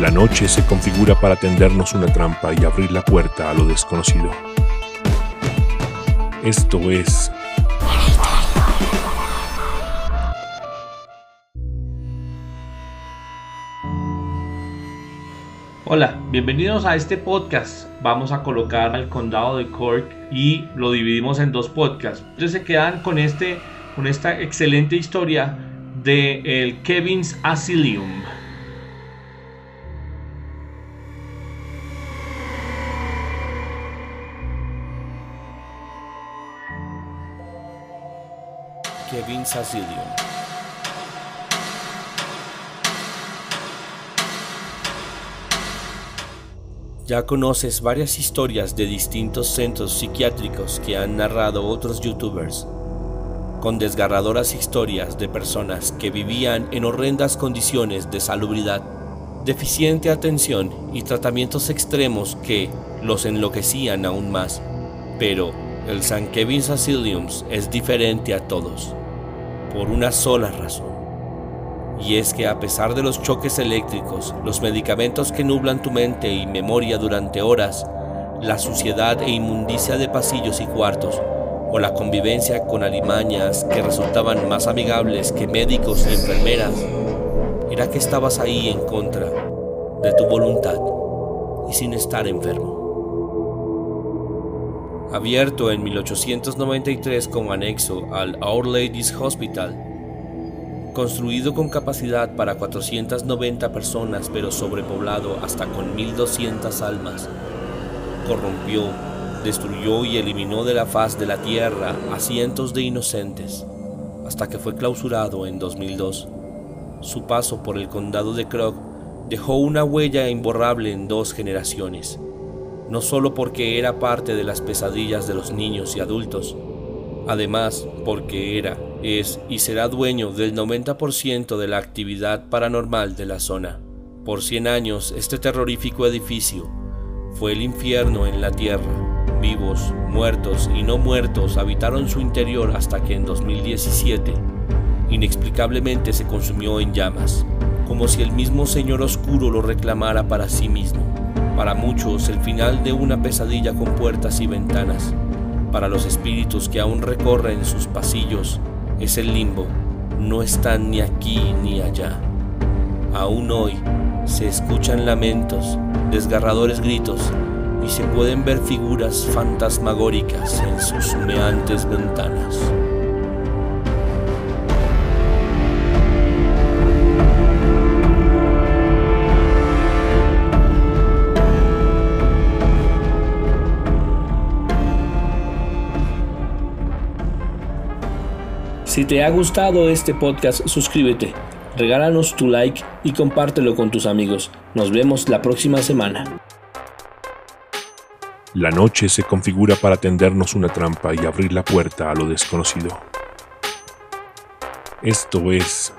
La noche se configura para tendernos una trampa y abrir la puerta a lo desconocido. Esto es... Hola, bienvenidos a este podcast. Vamos a colocar al condado de Cork y lo dividimos en dos podcasts. Entonces se quedan con, este, con esta excelente historia de el Kevin's Asylum. Kevin Asylum. Ya conoces varias historias de distintos centros psiquiátricos que han narrado otros youtubers, con desgarradoras historias de personas que vivían en horrendas condiciones de salubridad, deficiente atención y tratamientos extremos que los enloquecían aún más. Pero el San Kevin's Asylums es diferente a todos, por una sola razón. Y es que a pesar de los choques eléctricos, los medicamentos que nublan tu mente y memoria durante horas, la suciedad e inmundicia de pasillos y cuartos, o la convivencia con alimañas que resultaban más amigables que médicos y enfermeras, era que estabas ahí en contra de tu voluntad y sin estar enfermo abierto en 1893 como anexo al Our Ladies Hospital, construido con capacidad para 490 personas pero sobrepoblado hasta con 1200 almas, corrompió, destruyó y eliminó de la faz de la tierra a cientos de inocentes, hasta que fue clausurado en 2002. Su paso por el condado de Krog dejó una huella imborrable en dos generaciones no solo porque era parte de las pesadillas de los niños y adultos, además porque era, es y será dueño del 90% de la actividad paranormal de la zona. Por 100 años este terrorífico edificio fue el infierno en la tierra. Vivos, muertos y no muertos habitaron su interior hasta que en 2017 inexplicablemente se consumió en llamas, como si el mismo Señor Oscuro lo reclamara para sí mismo. Para muchos el final de una pesadilla con puertas y ventanas. Para los espíritus que aún recorren sus pasillos es el limbo. No están ni aquí ni allá. Aún hoy se escuchan lamentos, desgarradores gritos y se pueden ver figuras fantasmagóricas en sus humeantes ventanas. Si te ha gustado este podcast, suscríbete, regálanos tu like y compártelo con tus amigos. Nos vemos la próxima semana. La noche se configura para tendernos una trampa y abrir la puerta a lo desconocido. Esto es